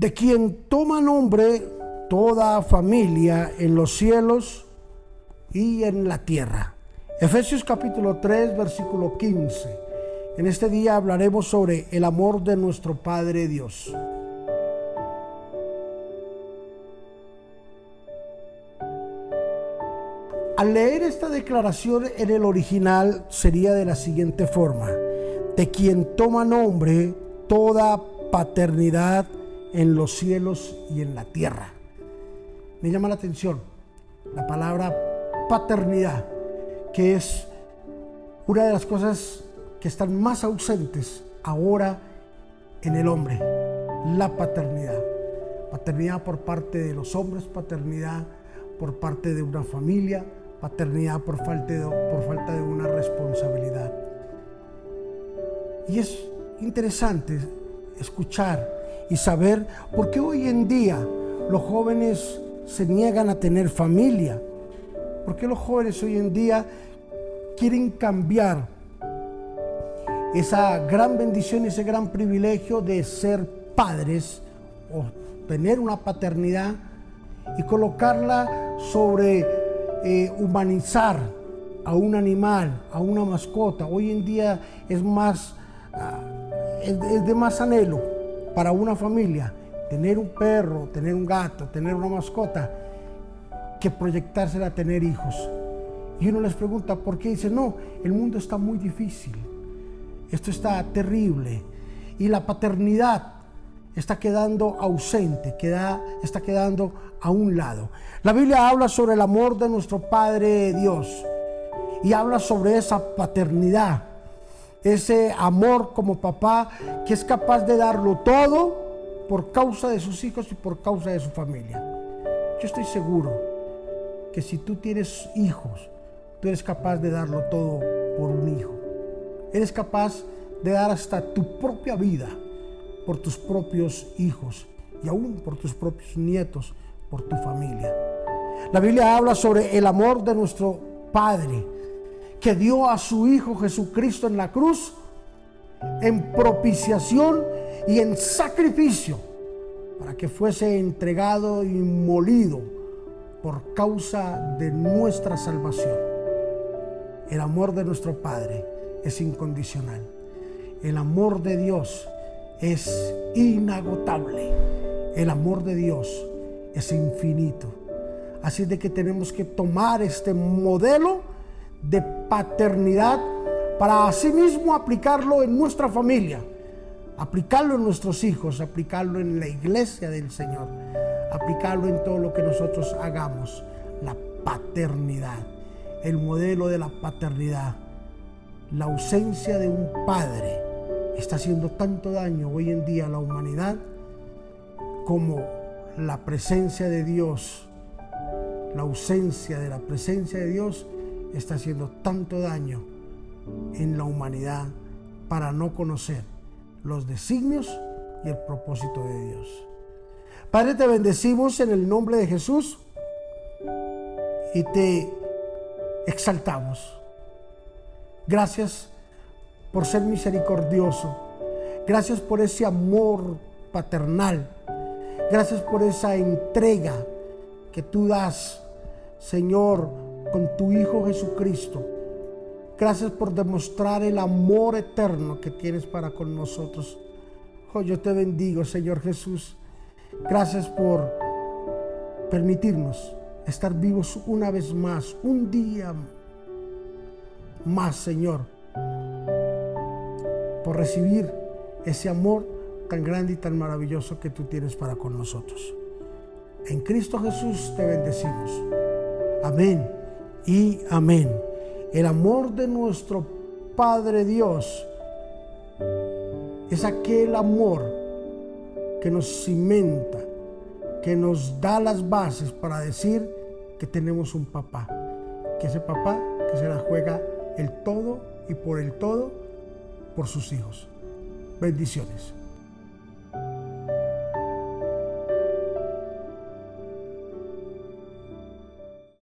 de quien toma nombre toda familia en los cielos y en la tierra. Efesios capítulo 3, versículo 15. En este día hablaremos sobre el amor de nuestro Padre Dios. Al leer esta declaración en el original sería de la siguiente forma, de quien toma nombre toda paternidad en los cielos y en la tierra. Me llama la atención la palabra paternidad, que es una de las cosas que están más ausentes ahora en el hombre, la paternidad. Paternidad por parte de los hombres, paternidad por parte de una familia, paternidad por falta de, por falta de una responsabilidad. Y es interesante escuchar y saber por qué hoy en día los jóvenes se niegan a tener familia. ¿Por qué los jóvenes hoy en día quieren cambiar esa gran bendición, ese gran privilegio de ser padres o tener una paternidad y colocarla sobre eh, humanizar a un animal, a una mascota? Hoy en día es más, ah, es de más anhelo para una familia tener un perro, tener un gato, tener una mascota, que proyectársela a tener hijos. Y uno les pregunta por qué. Dice, no, el mundo está muy difícil. Esto está terrible. Y la paternidad está quedando ausente, queda, está quedando a un lado. La Biblia habla sobre el amor de nuestro Padre Dios. Y habla sobre esa paternidad. Ese amor como papá que es capaz de darlo todo por causa de sus hijos y por causa de su familia. Yo estoy seguro que si tú tienes hijos, tú eres capaz de darlo todo por un hijo. Eres capaz de dar hasta tu propia vida por tus propios hijos y aún por tus propios nietos, por tu familia. La Biblia habla sobre el amor de nuestro Padre, que dio a su Hijo Jesucristo en la cruz en propiciación y en sacrificio para que fuese entregado y molido por causa de nuestra salvación. El amor de nuestro Padre es incondicional. El amor de Dios es inagotable. El amor de Dios es infinito. Así de que tenemos que tomar este modelo de paternidad para asimismo aplicarlo en nuestra familia, aplicarlo en nuestros hijos, aplicarlo en la iglesia del Señor, aplicarlo en todo lo que nosotros hagamos. La paternidad, el modelo de la paternidad, la ausencia de un padre está haciendo tanto daño hoy en día a la humanidad como la presencia de Dios, la ausencia de la presencia de Dios está haciendo tanto daño en la humanidad para no conocer los designios y el propósito de Dios. Padre, te bendecimos en el nombre de Jesús y te exaltamos. Gracias por ser misericordioso. Gracias por ese amor paternal. Gracias por esa entrega que tú das, Señor, con tu Hijo Jesucristo Gracias por demostrar el amor eterno que tienes para con nosotros. Oh, yo te bendigo, Señor Jesús. Gracias por permitirnos estar vivos una vez más, un día más, Señor, por recibir ese amor tan grande y tan maravilloso que tú tienes para con nosotros. En Cristo Jesús te bendecimos. Amén y amén. El amor de nuestro Padre Dios es aquel amor que nos cimenta, que nos da las bases para decir que tenemos un papá, que ese papá que se la juega el todo y por el todo por sus hijos. Bendiciones.